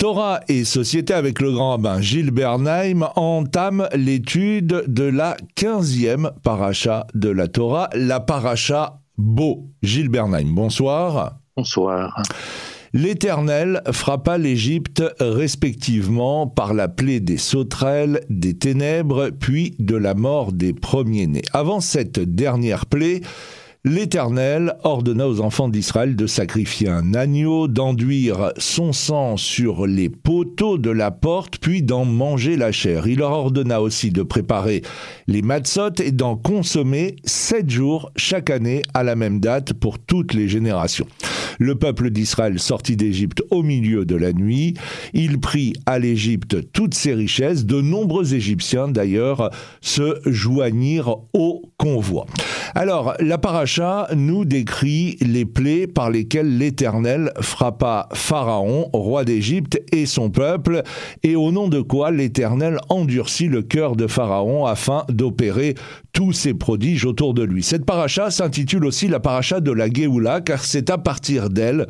Torah et Société avec le grand rabbin Gilles Bernheim entament l'étude de la 15e paracha de la Torah, la paracha Beau. Gilles Bernheim, bonsoir. Bonsoir. L'Éternel frappa l'Égypte respectivement par la plaie des sauterelles, des ténèbres, puis de la mort des premiers-nés. Avant cette dernière plaie, L'Éternel ordonna aux enfants d'Israël de sacrifier un agneau, d'enduire son sang sur les poteaux de la porte, puis d'en manger la chair. Il leur ordonna aussi de préparer les matzot et d'en consommer sept jours chaque année à la même date pour toutes les générations. Le peuple d'Israël sortit d'Égypte au milieu de la nuit. Il prit à l'Égypte toutes ses richesses. De nombreux Égyptiens, d'ailleurs, se joignirent au convoi. Alors, la paracha nous décrit les plaies par lesquelles l'Éternel frappa Pharaon, roi d'Égypte, et son peuple, et au nom de quoi l'Éternel endurcit le cœur de Pharaon afin d'opérer tous ses prodiges autour de lui. Cette paracha s'intitule aussi la paracha de la Géoula, car c'est à partir d'elle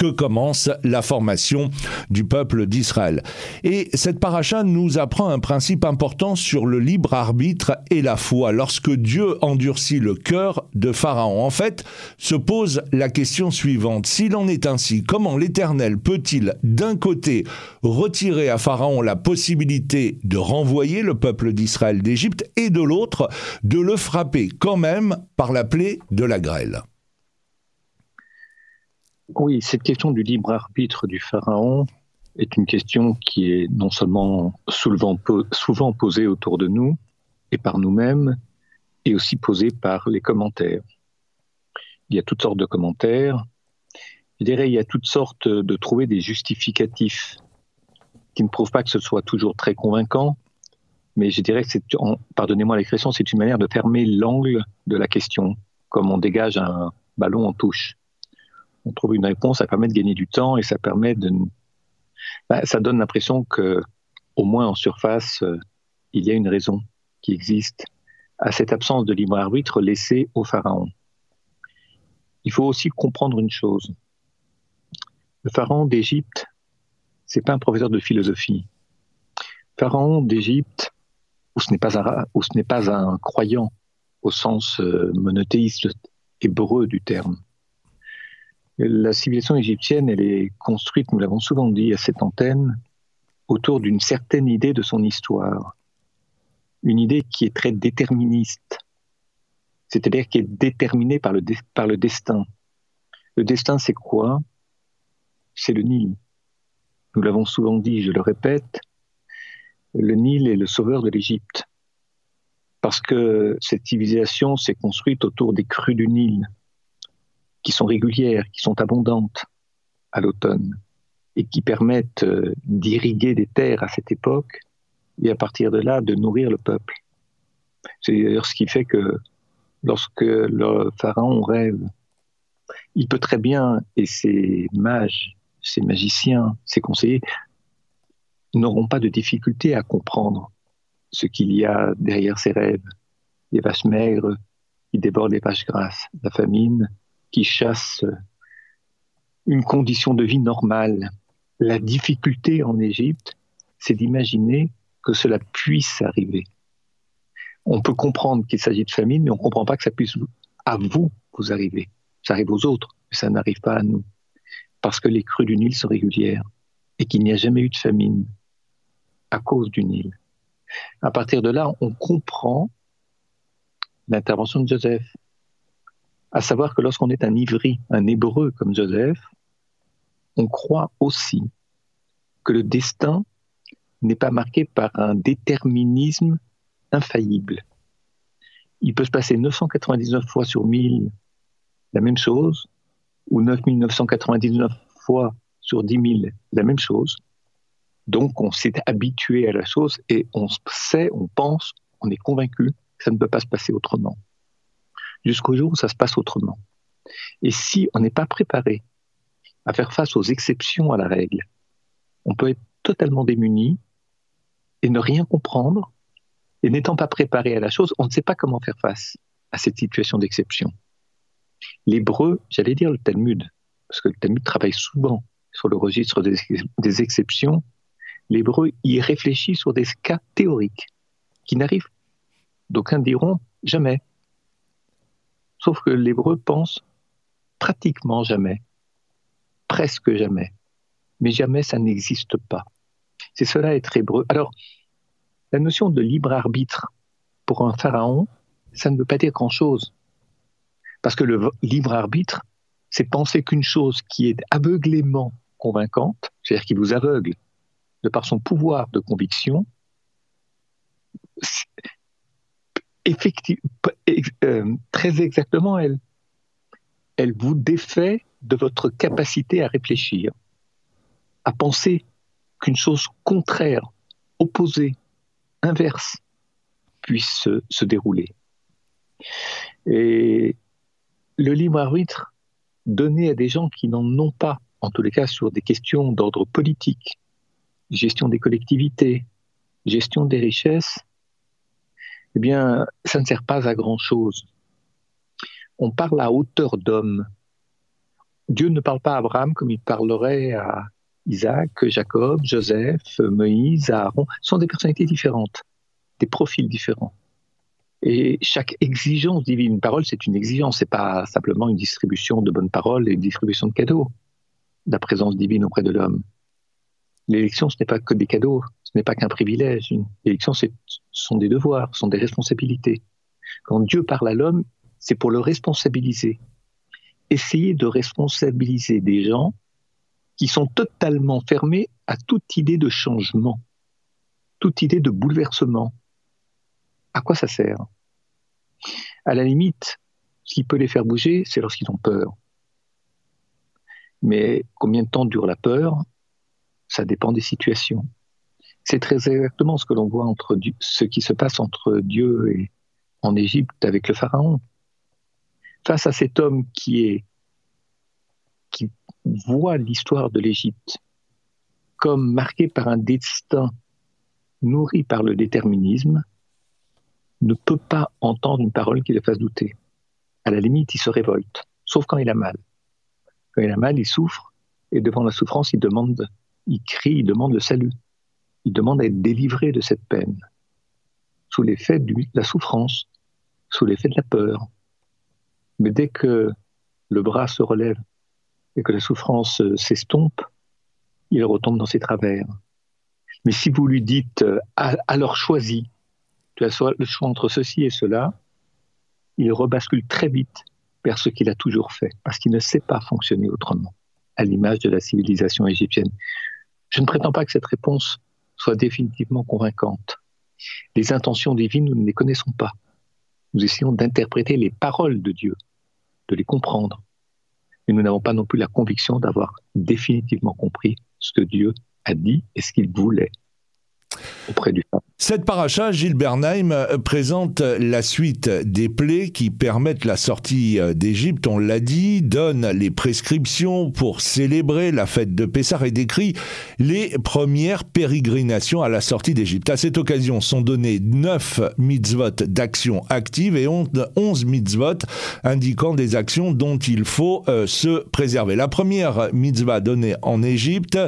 que commence la formation du peuple d'Israël. Et cette paracha nous apprend un principe important sur le libre arbitre et la foi. Lorsque Dieu endurcit le cœur de Pharaon, en fait, se pose la question suivante. S'il en est ainsi, comment l'Éternel peut-il d'un côté retirer à Pharaon la possibilité de renvoyer le peuple d'Israël d'Égypte et de l'autre de le frapper quand même par la plaie de la grêle oui, cette question du libre arbitre du pharaon est une question qui est non seulement souvent, posée autour de nous et par nous-mêmes, et aussi posée par les commentaires. Il y a toutes sortes de commentaires. Je dirais, il y a toutes sortes de trouver des justificatifs qui ne prouvent pas que ce soit toujours très convaincant, mais je dirais que c'est, pardonnez-moi l'expression, c'est une manière de fermer l'angle de la question, comme on dégage un ballon en touche on trouve une réponse, ça permet de gagner du temps et ça permet de, bah, ça donne l'impression que, au moins en surface, euh, il y a une raison qui existe à cette absence de libre arbitre laissée au pharaon. Il faut aussi comprendre une chose. Le pharaon d'Égypte, c'est pas un professeur de philosophie. Pharaon d'Égypte, où ce n'est pas un, ce n'est pas un croyant au sens euh, monothéiste hébreu du terme. La civilisation égyptienne, elle est construite, nous l'avons souvent dit à cette antenne, autour d'une certaine idée de son histoire. Une idée qui est très déterministe, c'est-à-dire qui est déterminée par le, par le destin. Le destin, c'est quoi? C'est le Nil. Nous l'avons souvent dit, je le répète, le Nil est le sauveur de l'Égypte. Parce que cette civilisation s'est construite autour des crues du Nil qui sont régulières, qui sont abondantes à l'automne et qui permettent euh, d'irriguer des terres à cette époque et à partir de là de nourrir le peuple. C'est d'ailleurs ce qui fait que lorsque le pharaon rêve, il peut très bien, et ses mages, ses magiciens, ses conseillers, n'auront pas de difficulté à comprendre ce qu'il y a derrière ses rêves. Les vaches maigres qui débordent les vaches grasses, la famine, qui chasse une condition de vie normale. La difficulté en Égypte, c'est d'imaginer que cela puisse arriver. On peut comprendre qu'il s'agit de famine, mais on ne comprend pas que ça puisse à vous vous arriver. Ça arrive aux autres, mais ça n'arrive pas à nous. Parce que les crues du Nil sont régulières et qu'il n'y a jamais eu de famine à cause du Nil. À partir de là, on comprend l'intervention de Joseph à savoir que lorsqu'on est un ivri, un hébreu comme Joseph, on croit aussi que le destin n'est pas marqué par un déterminisme infaillible. Il peut se passer 999 fois sur 1000 la même chose, ou 9999 fois sur 10 000 la même chose. Donc on s'est habitué à la chose et on sait, on pense, on est convaincu que ça ne peut pas se passer autrement jusqu'au jour où ça se passe autrement. Et si on n'est pas préparé à faire face aux exceptions à la règle, on peut être totalement démuni et ne rien comprendre, et n'étant pas préparé à la chose, on ne sait pas comment faire face à cette situation d'exception. L'hébreu, j'allais dire le Talmud, parce que le Talmud travaille souvent sur le registre des, exceptions, l'hébreu y réfléchit sur des cas théoriques qui n'arrivent, d'aucuns diront, jamais. Sauf que l'hébreu pense pratiquement jamais, presque jamais, mais jamais ça n'existe pas. C'est cela être hébreu. Alors, la notion de libre arbitre pour un pharaon, ça ne veut pas dire grand-chose. Parce que le libre arbitre, c'est penser qu'une chose qui est aveuglément convaincante, c'est-à-dire qui vous aveugle de par son pouvoir de conviction, euh, très exactement, elle, elle vous défait de votre capacité à réfléchir, à penser qu'une chose contraire, opposée, inverse, puisse se, dérouler. Et le libre arbitre donné à des gens qui n'en ont pas, en tous les cas sur des questions d'ordre politique, gestion des collectivités, gestion des richesses, eh bien, ça ne sert pas à grand-chose. On parle à hauteur d'homme. Dieu ne parle pas à Abraham comme il parlerait à Isaac, Jacob, Joseph, Moïse, Aaron. Ce sont des personnalités différentes, des profils différents. Et chaque exigence divine, une parole, c'est une exigence, c'est pas simplement une distribution de bonnes paroles et une distribution de cadeaux, la présence divine auprès de l'homme. L'élection, ce n'est pas que des cadeaux, ce n'est pas qu'un privilège. L'élection, ce sont des devoirs, ce sont des responsabilités. Quand Dieu parle à l'homme, c'est pour le responsabiliser. Essayer de responsabiliser des gens qui sont totalement fermés à toute idée de changement, toute idée de bouleversement, à quoi ça sert? À la limite, ce qui peut les faire bouger, c'est lorsqu'ils ont peur. Mais combien de temps dure la peur? Ça dépend des situations. C'est très exactement ce que l'on voit entre ce qui se passe entre Dieu et en Égypte avec le Pharaon. Face à cet homme qui est qui voit l'histoire de l'Égypte comme marquée par un destin nourri par le déterminisme, ne peut pas entendre une parole qui le fasse douter. À la limite, il se révolte, sauf quand il a mal. Quand il a mal, il souffre, et devant la souffrance, il demande, il crie, il demande le salut. Il demande à être délivré de cette peine, sous l'effet de la souffrance, sous l'effet de la peur. Mais dès que le bras se relève et que la souffrance s'estompe, il retombe dans ses travers. Mais si vous lui dites euh, alors choisis, tu as le choix entre ceci et cela, il rebascule très vite vers ce qu'il a toujours fait, parce qu'il ne sait pas fonctionner autrement, à l'image de la civilisation égyptienne. Je ne prétends pas que cette réponse soit définitivement convaincante. Les intentions divines, nous ne les connaissons pas. Nous essayons d'interpréter les paroles de Dieu, de les comprendre. Mais nous n'avons pas non plus la conviction d'avoir définitivement compris ce que Dieu a dit et ce qu'il voulait auprès du Cette paracha, Gilles Bernheim, euh, présente la suite des plaies qui permettent la sortie euh, d'Égypte, on l'a dit, donne les prescriptions pour célébrer la fête de Pessah et décrit les premières pérégrinations à la sortie d'Égypte. À cette occasion sont donnés neuf mitzvot d'action active et onze mitzvot indiquant des actions dont il faut euh, se préserver. La première mitzvah donnée en Égypte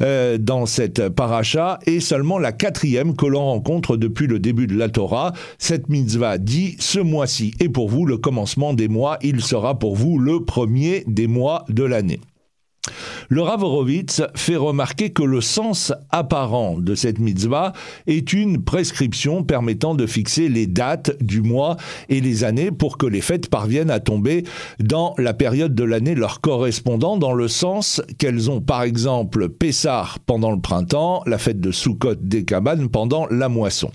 dans cette paracha est seulement la quatrième que l'on rencontre depuis le début de la Torah. Cette mitzvah dit Ce mois-ci est pour vous le commencement des mois, il sera pour vous le premier des mois de l'année. Le Rav Horowitz fait remarquer que le sens apparent de cette mitzvah est une prescription permettant de fixer les dates du mois et les années pour que les fêtes parviennent à tomber dans la période de l'année leur correspondant, dans le sens qu'elles ont par exemple Pessah pendant le printemps, la fête de Sukkot des cabanes pendant la moisson.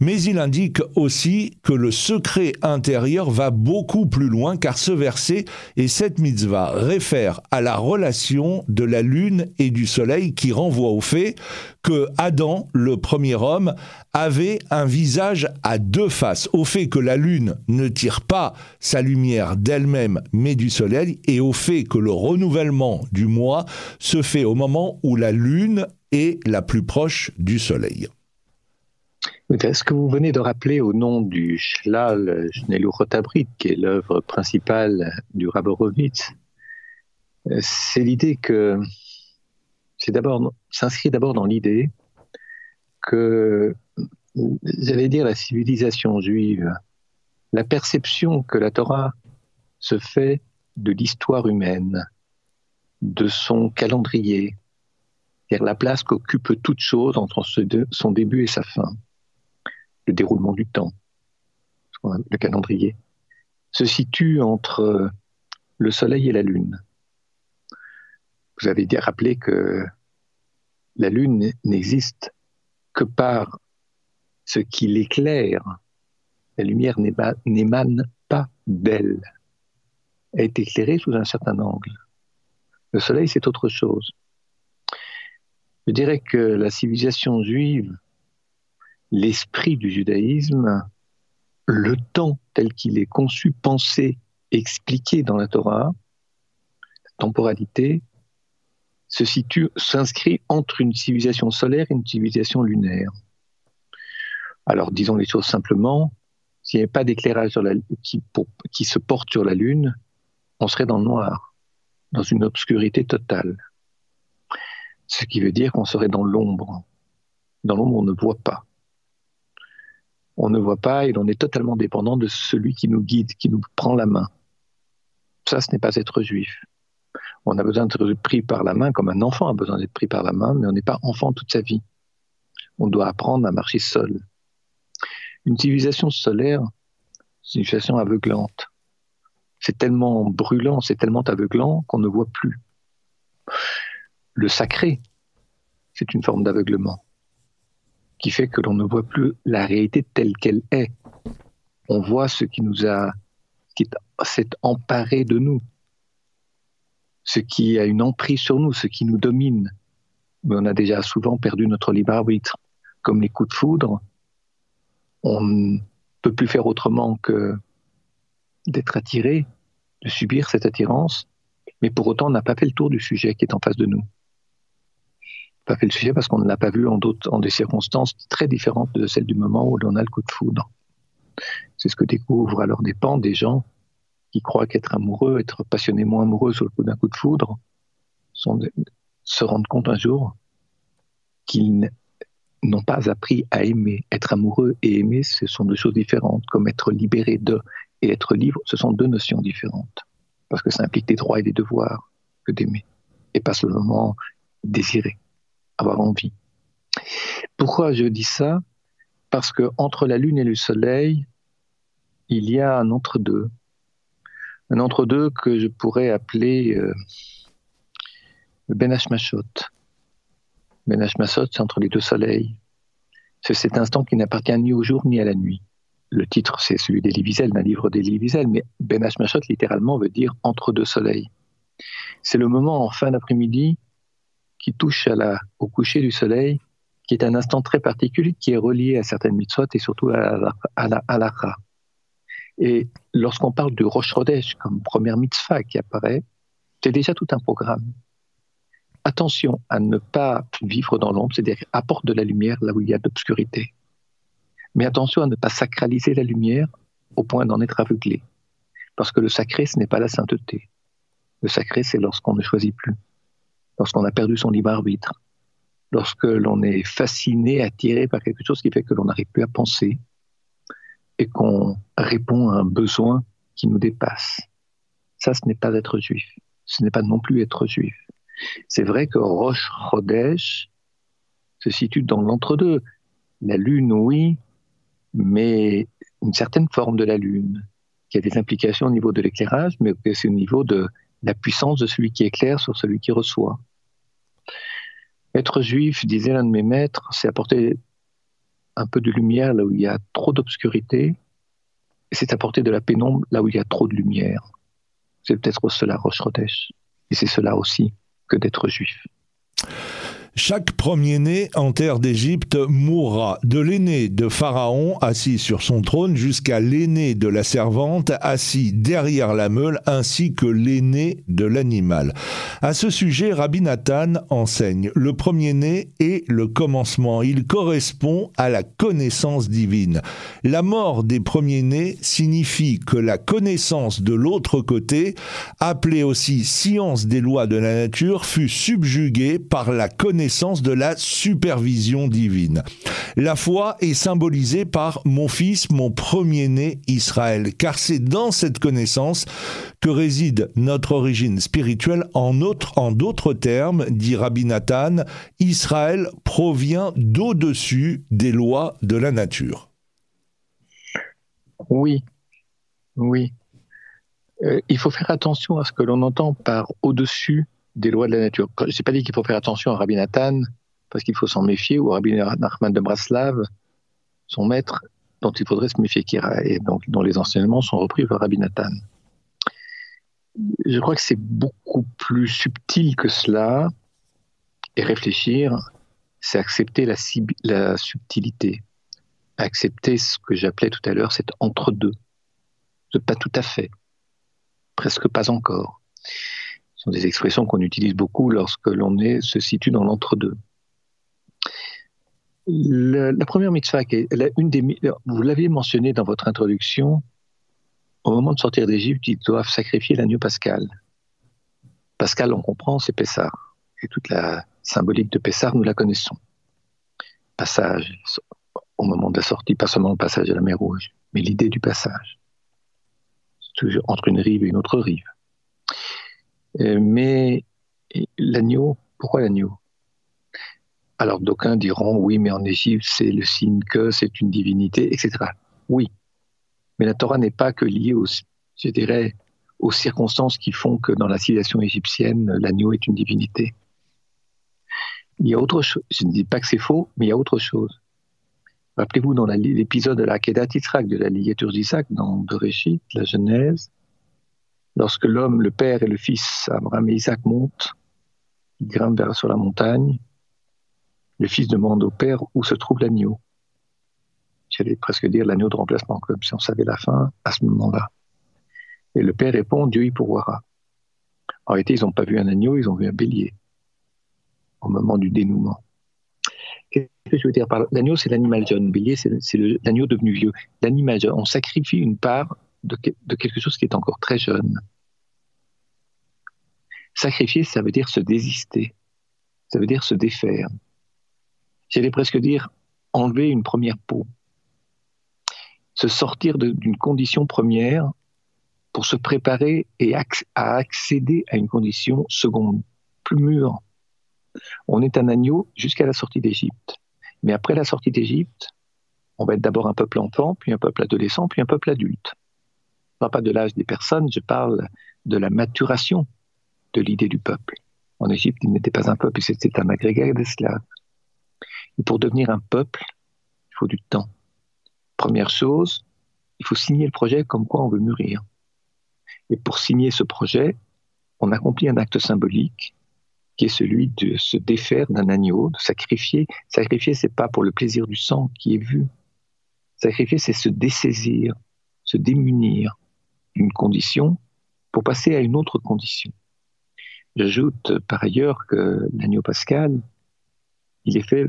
Mais il indique aussi que le secret intérieur va beaucoup plus loin car ce verset et cette mitzvah réfèrent à la relation de la lune et du soleil qui renvoie au fait que Adam, le premier homme, avait un visage à deux faces, au fait que la lune ne tire pas sa lumière d'elle-même mais du soleil et au fait que le renouvellement du mois se fait au moment où la lune est la plus proche du soleil. Ce que vous venez de rappeler au nom du Shlal Shnelu qui est l'œuvre principale du Raborovitz, c'est l'idée que c'est d'abord, s'inscrit d'abord dans l'idée que, j'allais dire, la civilisation juive, la perception que la Torah se fait de l'histoire humaine, de son calendrier, c'est-à-dire la place qu'occupe toute chose entre son début et sa fin, le déroulement du temps, le calendrier, se situe entre le Soleil et la Lune. Vous avez rappelé que la Lune n'existe que par ce qui l'éclaire. La lumière n'émane pas d'elle. Elle est éclairée sous un certain angle. Le Soleil, c'est autre chose. Je dirais que la civilisation juive, l'esprit du judaïsme, le temps tel qu'il est conçu, pensé, expliqué dans la Torah, la temporalité, se situe, s'inscrit entre une civilisation solaire et une civilisation lunaire. Alors disons les choses simplement, s'il n'y avait pas d'éclairage qui, qui se porte sur la Lune, on serait dans le noir, dans une obscurité totale. Ce qui veut dire qu'on serait dans l'ombre. Dans l'ombre, on ne voit pas. On ne voit pas et l'on est totalement dépendant de celui qui nous guide, qui nous prend la main. Ça, ce n'est pas être juif. On a besoin d'être pris par la main comme un enfant a besoin d'être pris par la main, mais on n'est pas enfant toute sa vie. On doit apprendre à marcher seul. Une civilisation solaire, c'est une civilisation aveuglante. C'est tellement brûlant, c'est tellement aveuglant qu'on ne voit plus. Le sacré, c'est une forme d'aveuglement qui fait que l'on ne voit plus la réalité telle qu'elle est. On voit ce qui nous a, qui s'est emparé de nous ce qui a une emprise sur nous, ce qui nous domine. Mais on a déjà souvent perdu notre libre arbitre. Comme les coups de foudre, on ne peut plus faire autrement que d'être attiré, de subir cette attirance, mais pour autant on n'a pas fait le tour du sujet qui est en face de nous. Pas fait le sujet parce qu'on ne l'a pas vu en, en des circonstances très différentes de celles du moment où l'on a le coup de foudre. C'est ce que découvrent à leur dépens des gens qui croient qu'être amoureux, être passionnément amoureux sur le coup d'un coup de foudre, se rendent compte un jour qu'ils n'ont pas appris à aimer. Être amoureux et aimer, ce sont deux choses différentes, comme être libéré de et être libre, ce sont deux notions différentes, parce que ça implique des droits et des devoirs que d'aimer, et pas seulement désirer, avoir envie. Pourquoi je dis ça? Parce que entre la lune et le soleil, il y a un entre-deux un entre-deux que je pourrais appeler euh, le Ben Hashmashot. Ben Hashmashot, c'est entre les deux soleils. C'est cet instant qui n'appartient ni au jour ni à la nuit. Le titre, c'est celui d'Elie Wiesel, d'un livre d'Elie Wiesel, mais Ben Hashmashot, littéralement, veut dire entre deux soleils. C'est le moment en fin d'après-midi qui touche au coucher du soleil, qui est un instant très particulier, qui est relié à certaines mitzvot et surtout à la et lorsqu'on parle de Rosh Chodesh comme première mitzvah qui apparaît, c'est déjà tout un programme. Attention à ne pas vivre dans l'ombre, c'est-à-dire apporte de la lumière là où il y a d'obscurité. Mais attention à ne pas sacraliser la lumière au point d'en être aveuglé. Parce que le sacré, ce n'est pas la sainteté. Le sacré, c'est lorsqu'on ne choisit plus, lorsqu'on a perdu son libre arbitre, lorsque l'on est fasciné, attiré par quelque chose qui fait que l'on n'arrive plus à penser, qu'on répond à un besoin qui nous dépasse. Ça, ce n'est pas être juif. Ce n'est pas non plus être juif. C'est vrai que Roche Chodesh se situe dans l'entre-deux. La lune, oui, mais une certaine forme de la lune, qui a des implications au niveau de l'éclairage, mais aussi au niveau de la puissance de celui qui éclaire sur celui qui reçoit. Être juif, disait l'un de mes maîtres, c'est apporter un peu de lumière là où il y a trop d'obscurité, c'est apporter de la pénombre là où il y a trop de lumière. C'est peut-être cela Rodèche, et c'est cela aussi que d'être juif. Chaque premier-né en terre d'Égypte mourra, de l'aîné de Pharaon assis sur son trône jusqu'à l'aîné de la servante assis derrière la meule, ainsi que l'aîné de l'animal. À ce sujet, Rabbi Nathan enseigne le premier-né est le commencement. Il correspond à la connaissance divine. La mort des premiers-nés signifie que la connaissance de l'autre côté, appelée aussi science des lois de la nature, fut subjuguée par la connaissance de la supervision divine. La foi est symbolisée par mon fils, mon premier-né Israël, car c'est dans cette connaissance que réside notre origine spirituelle. En, d'autres termes, dit Rabbi Nathan, Israël provient d'au-dessus des lois de la nature. Oui, oui. Euh, il faut faire attention à ce que l'on entend par au-dessus des lois de la nature. Je n'ai pas dit qu'il faut faire attention à Rabbi Nathan, parce qu'il faut s'en méfier, ou à Rabbi Nachman de Braslav, son maître, dont il faudrait se méfier, et donc, dont les enseignements sont repris par Rabbi Nathan. Je crois que c'est beaucoup plus subtil que cela, et réfléchir, c'est accepter la, subtilité, accepter ce que j'appelais tout à l'heure cet entre-deux, ce pas tout à fait, presque pas encore sont des expressions qu'on utilise beaucoup lorsque l'on se situe dans l'entre-deux. La, première mitzvah, une des, vous l'aviez mentionné dans votre introduction, au moment de sortir d'Égypte, ils doivent sacrifier l'agneau pascal. Pascal, on comprend, c'est Pessah. Et toute la symbolique de Pessah, nous la connaissons. Passage, au moment de la sortie, pas seulement le passage de la mer Rouge, mais l'idée du passage. Toujours entre une rive et une autre rive. Euh, mais l'agneau, pourquoi l'agneau? Alors d'aucuns diront oui, mais en Égypte, c'est le signe que c'est une divinité, etc. Oui, mais la Torah n'est pas que liée aux, je dirais, aux circonstances qui font que dans la civilisation égyptienne, l'agneau est une divinité. Il y a autre chose. Je ne dis pas que c'est faux, mais il y a autre chose. Rappelez-vous dans l'épisode de la Kedat Yitzhak, de la ligature d'Isaac, dans Bereshit, la Genèse, Lorsque l'homme, le père et le fils, Abraham et Isaac, montent, ils grimpent vers sur la montagne, le fils demande au père où se trouve l'agneau. J'allais presque dire l'agneau de remplacement, comme si on savait la fin à ce moment-là. Et le père répond, Dieu y pourvoira. En réalité, ils n'ont pas vu un agneau, ils ont vu un bélier au moment du dénouement. Qu'est-ce que je veux dire par l'agneau C'est l'animal jeune, bélier, c'est l'agneau devenu vieux. L'animal jeune, on sacrifie une part de, quelque chose qui est encore très jeune. Sacrifier, ça veut dire se désister, ça veut dire se défaire. J'allais presque dire enlever une première peau, se sortir d'une condition première pour se préparer et à accéder à une condition seconde, plus mûre. On est un agneau jusqu'à la sortie d'Égypte. Mais après la sortie d'Égypte, on va être d'abord un peuple enfant, puis un peuple adolescent, puis un peuple adulte parle pas de l'âge des personnes, je parle de la maturation de l'idée du peuple. En Égypte, il n'était pas un peuple, c'était un agrégat d'esclaves. Et pour devenir un peuple, il faut du temps. Première chose, il faut signer le projet comme quoi on veut mûrir. Et pour signer ce projet, on accomplit un acte symbolique qui est celui de se défaire d'un agneau, de sacrifier. Sacrifier, c'est pas pour le plaisir du sang qui est vu. Sacrifier, c'est se dessaisir, se démunir, une condition pour passer à une autre condition. J'ajoute par ailleurs que l'agneau pascal, il est fait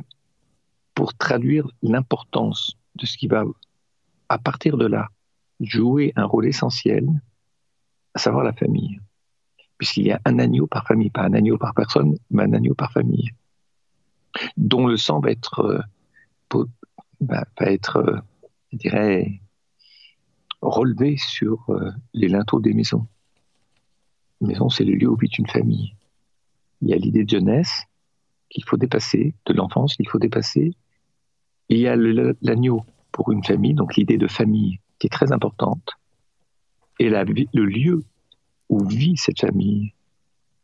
pour traduire l'importance de ce qui va, à partir de là, jouer un rôle essentiel, à savoir la famille. Puisqu'il y a un agneau par famille, pas un agneau par personne, mais un agneau par famille, dont le sang va être, euh, va être euh, je dirais, relevé sur euh, les linteaux des maisons. La maison, c'est le lieu où vit une famille. Il y a l'idée de jeunesse qu'il faut dépasser, de l'enfance qu'il faut dépasser. Il y a l'agneau pour une famille, donc l'idée de famille qui est très importante. Et le lieu où vit cette famille,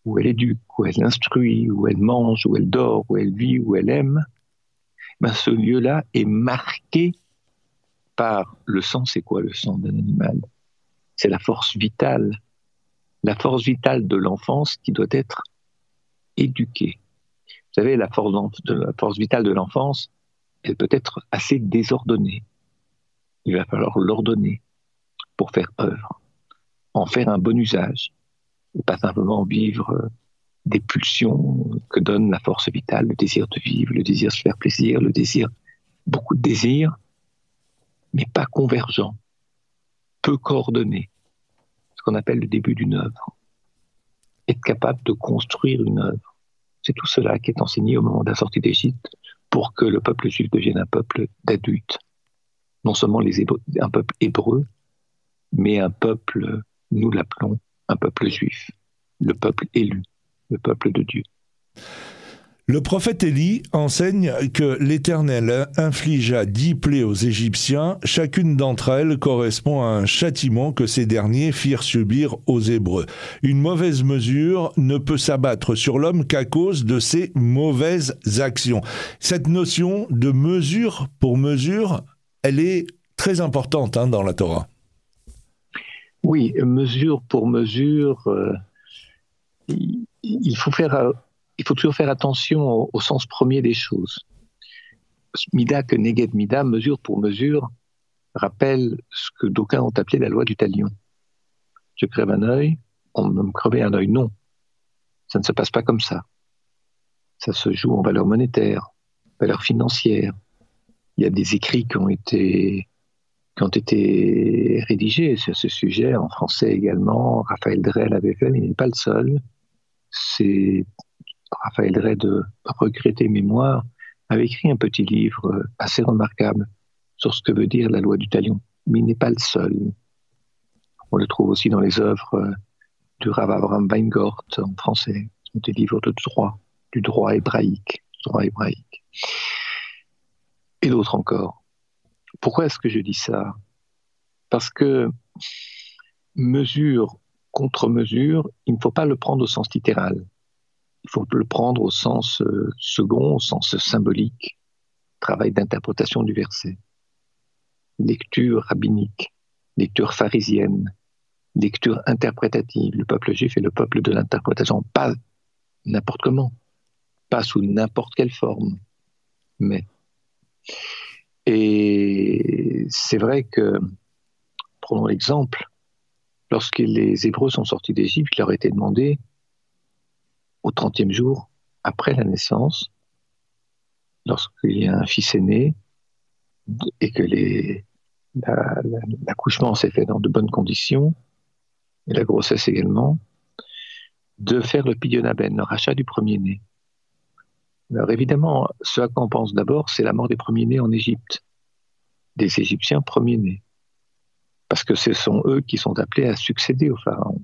où elle éduque, où elle instruit, où elle mange, où elle dort, où elle vit, où elle aime, ben ce lieu-là est marqué par le sang, c'est quoi le sang d'un animal? C'est la force vitale, la force vitale de l'enfance qui doit être éduquée. Vous savez, la force, la force vitale de l'enfance, elle peut être assez désordonnée. Il va falloir l'ordonner pour faire œuvre, en faire un bon usage, et pas simplement vivre des pulsions que donne la force vitale, le désir de vivre, le désir de se faire plaisir, le désir, beaucoup de désirs, mais pas convergents, peu coordonnés, ce qu'on appelle le début d'une œuvre. Être capable de construire une œuvre. C'est tout cela qui est enseigné au moment de la sortie d'Égypte pour que le peuple juif devienne un peuple d'adultes. Non seulement un peuple hébreu, mais un peuple, nous l'appelons, un peuple juif, le peuple élu, le peuple de Dieu. Le prophète Élie enseigne que l'Éternel infligea dix plaies aux Égyptiens, chacune d'entre elles correspond à un châtiment que ces derniers firent subir aux Hébreux. Une mauvaise mesure ne peut s'abattre sur l'homme qu'à cause de ses mauvaises actions. Cette notion de mesure pour mesure, elle est très importante hein, dans la Torah. Oui, mesure pour mesure, euh, il faut faire il faut toujours faire attention au, sens premier des choses. Mida que Neged Mida, mesure pour mesure, rappelle ce que d'aucuns ont appelé la loi du talion. Je crève un œil, on me crever un œil. Non, ça ne se passe pas comme ça. Ça se joue en valeur monétaire, valeur financière. Il y a des écrits qui ont été qui ont été rédigés sur ce sujet en français également. Raphaël Drey l'avait fait, mais il n'est pas le seul. C'est Raphaël Drey de Regretter Mémoire, avait écrit un petit livre euh, assez remarquable sur ce que veut dire la loi du talion. Mais il n'est pas le seul. On le trouve aussi dans les œuvres euh, du Rav Abraham Weingort en français, des livres de droit, du droit hébraïque, droit hébraïque. Et d'autres encore. Pourquoi est-ce que je dis ça? Parce que mesure contre mesure, il ne faut pas le prendre au sens littéral il faut le prendre au sens euh, second, au sens symbolique, travail d'interprétation du verset. Lecture rabbinique, lecture pharisienne, lecture interprétative. Le peuple juif est le peuple de l'interprétation, pas n'importe comment, pas sous n'importe quelle forme, mais. Et c'est vrai que, prenons l'exemple, lorsque les Hébreux sont sortis d'Égypte, il leur a été demandé au 30e jour après la naissance, lorsqu'il y a un fils aîné et que l'accouchement s'est fait dans de bonnes conditions, et la grossesse également, de faire le pidionaben, le rachat du premier-né. Alors évidemment, ce à quoi on pense d'abord, c'est la mort des premiers-nés en Égypte, des Égyptiens premiers-nés, parce que ce sont eux qui sont appelés à succéder au Pharaon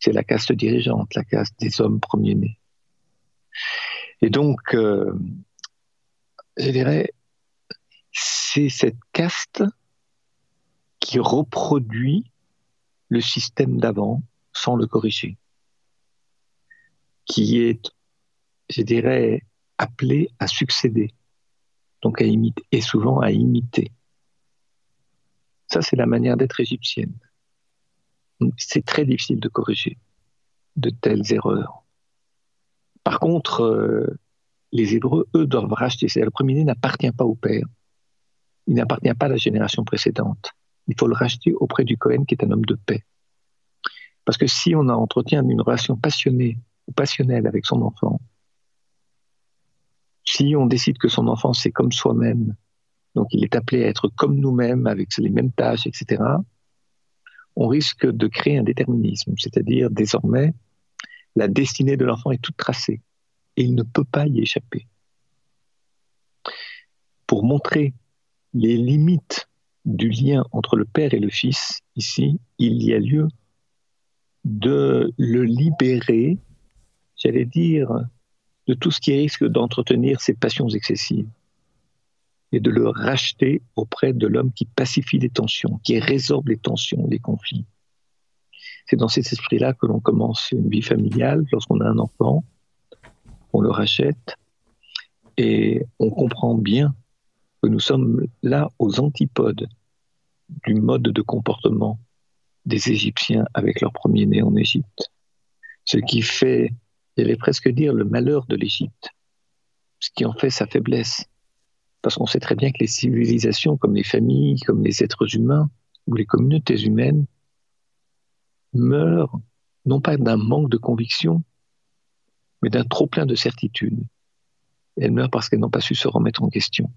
c'est la caste dirigeante, la caste des hommes premiers-nés. Et donc, euh, je dirais, c'est cette caste qui reproduit le système d'avant sans le corriger, qui est, je dirais, appelé à succéder, donc à imiter, et souvent à imiter. Ça, c'est la manière d'être égyptienne c'est très difficile de corriger de telles erreurs. Par contre, euh, les Hébreux, eux, doivent racheter. Le premier-né n'appartient pas au père. Il n'appartient pas à la génération précédente. Il faut le racheter auprès du Cohen, qui est un homme de paix. Parce que si on entretient une relation passionnée ou passionnelle avec son enfant, si on décide que son enfant c'est comme soi-même, donc il est appelé à être comme nous-mêmes, avec les mêmes tâches, etc., on risque de créer un déterminisme, c'est-à-dire désormais, la destinée de l'enfant est toute tracée et il ne peut pas y échapper. Pour montrer les limites du lien entre le père et le fils, ici, il y a lieu de le libérer, j'allais dire, de tout ce qui risque d'entretenir ses passions excessives et de le racheter auprès de l'homme qui pacifie les tensions, qui résorbe les tensions, les conflits. C'est dans cet esprit-là que l'on commence une vie familiale. Lorsqu'on a un enfant, on le rachète et on comprend bien que nous sommes là aux antipodes du mode de comportement des Égyptiens avec leur premier-né en Égypte. Ce qui fait, j'allais presque dire, le malheur de l'Égypte. ce qui en fait sa faiblesse. Parce qu'on sait très bien que les civilisations, comme les familles, comme les êtres humains ou les communautés humaines, meurent non pas d'un manque de conviction, mais d'un trop plein de certitude. Elles meurent parce qu'elles n'ont pas su se remettre en question.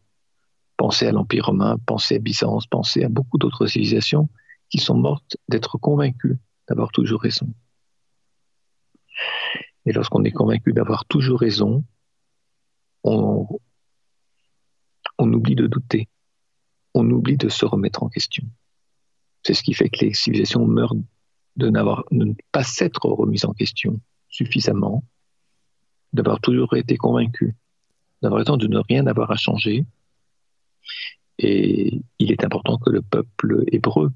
Pensez à l'Empire romain, pensez à Byzance, pensez à beaucoup d'autres civilisations qui sont mortes d'être convaincues d'avoir toujours raison. Et lorsqu'on est convaincu d'avoir toujours raison, on, on oublie de douter, on oublie de se remettre en question. C'est ce qui fait que les civilisations meurent de, de ne pas s'être remises en question suffisamment, d'avoir toujours été convaincus, d'avoir le temps de ne rien avoir à changer. Et il est important que le peuple hébreu,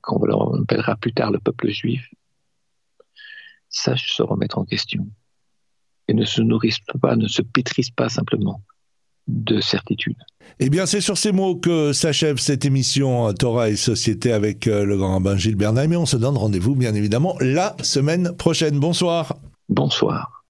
qu'on appellera plus tard le peuple juif, sache se remettre en question et ne se nourrisse pas, ne se pétrisse pas simplement de certitude. Eh bien, c'est sur ces mots que s'achève cette émission Torah et Société avec euh, le grand rabbin Gilles Bernheim et on se donne rendez-vous, bien évidemment, la semaine prochaine. Bonsoir. Bonsoir.